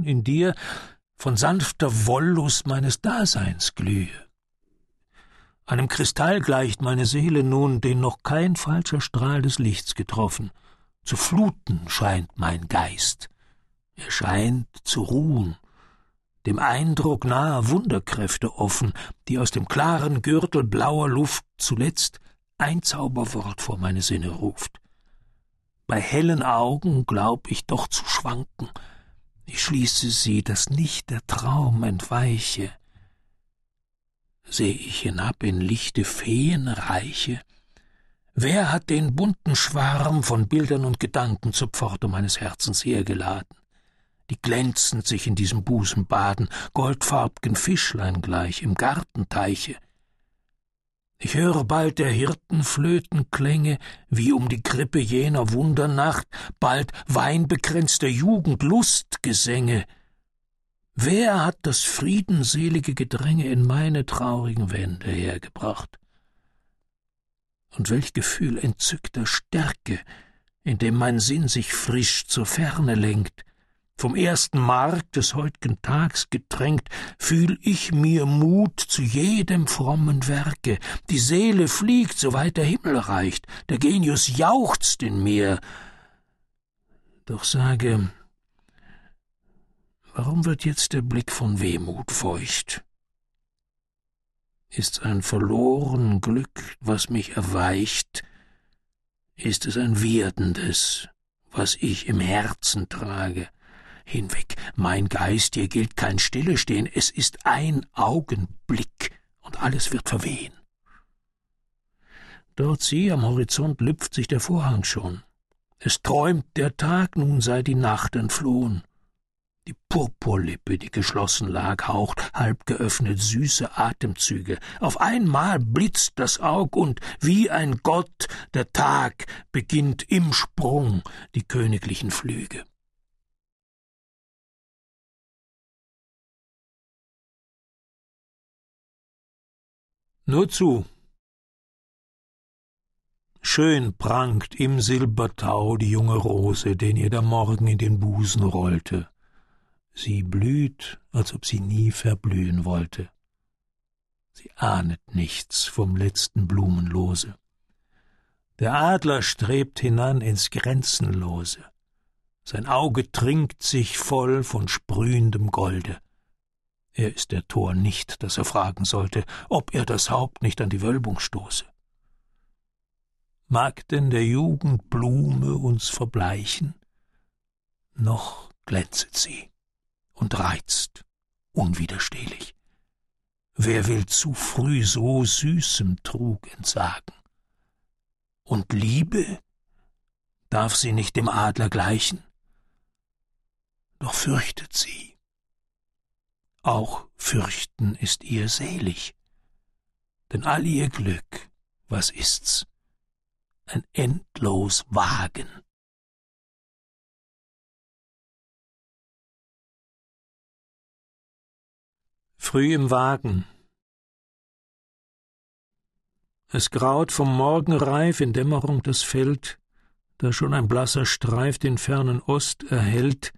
nun in dir von sanfter Wollust meines Daseins glühe. Einem Kristall gleicht meine Seele nun, den noch kein falscher Strahl des Lichts getroffen. Zu fluten scheint mein Geist. Er scheint zu ruhen, dem Eindruck naher Wunderkräfte offen, die aus dem klaren Gürtel blauer Luft zuletzt ein Zauberwort vor meine Sinne ruft. Bei hellen Augen glaub ich doch zu schwanken, ich schließe sie, dass nicht der Traum entweiche, seh ich hinab in lichte Feenreiche. Wer hat den bunten Schwarm von Bildern und Gedanken zur Pforte meines Herzens hergeladen? Die glänzend sich in diesem Busen baden, goldfarbgen Fischlein gleich im Gartenteiche. Ich höre bald der Hirtenflötenklänge, wie um die Krippe jener Wundernacht, bald weinbekränzter Jugend Lustgesänge, Wer hat das friedenselige Gedränge in meine traurigen Wände hergebracht? Und welch Gefühl entzückter Stärke, in dem mein Sinn sich frisch zur Ferne lenkt, vom ersten Mark des heut'gen Tags getränkt, fühl ich mir Mut zu jedem frommen Werke, die Seele fliegt, soweit der Himmel reicht, der Genius jauchzt in mir. Doch sage, Warum wird jetzt der Blick von Wehmut feucht? Ist's ein verloren Glück, was mich erweicht? Ist es ein werdendes, was ich im Herzen trage? Hinweg, mein Geist, hier gilt kein Stillestehen, es ist ein Augenblick, und alles wird verwehen. Dort sieh, am Horizont lüpft sich der Vorhang schon. Es träumt der Tag, nun sei die Nacht entflohen. Die Purpurlippe, die geschlossen lag, haucht, halb geöffnet, süße Atemzüge. Auf einmal blitzt das Aug und wie ein Gott der Tag beginnt im Sprung die königlichen Flüge. Nur zu. Schön prangt im Silbertau die junge Rose, den ihr der Morgen in den Busen rollte. Sie blüht, als ob sie nie verblühen wollte. Sie ahnet nichts vom letzten Blumenlose. Der Adler strebt hinan ins Grenzenlose. Sein Auge trinkt sich voll von sprühendem Golde. Er ist der Tor nicht, dass er fragen sollte, ob er das Haupt nicht an die Wölbung stoße. Mag denn der Jugend Blume uns verbleichen? Noch glänzet sie und reizt unwiderstehlich. Wer will zu früh so süßem Trug entsagen? Und Liebe, darf sie nicht dem Adler gleichen? Doch fürchtet sie. Auch fürchten ist ihr selig, denn all ihr Glück, was ist's? Ein endlos Wagen. Früh im Wagen. Es graut vom Morgenreif in Dämmerung das Feld, da schon ein blasser Streif den fernen Ost erhellt,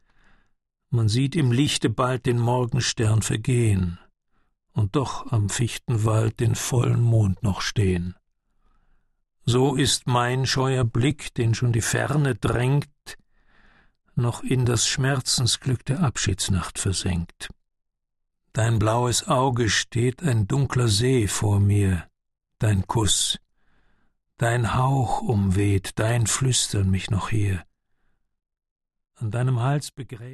man sieht im Lichte bald den Morgenstern vergehen und doch am Fichtenwald den vollen Mond noch stehen. So ist mein scheuer Blick, den schon die Ferne drängt, noch in das Schmerzensglück der Abschiedsnacht versenkt. Dein blaues Auge steht ein dunkler See vor mir, dein Kuss, dein Hauch umweht, dein Flüstern mich noch hier. An deinem Hals begräbt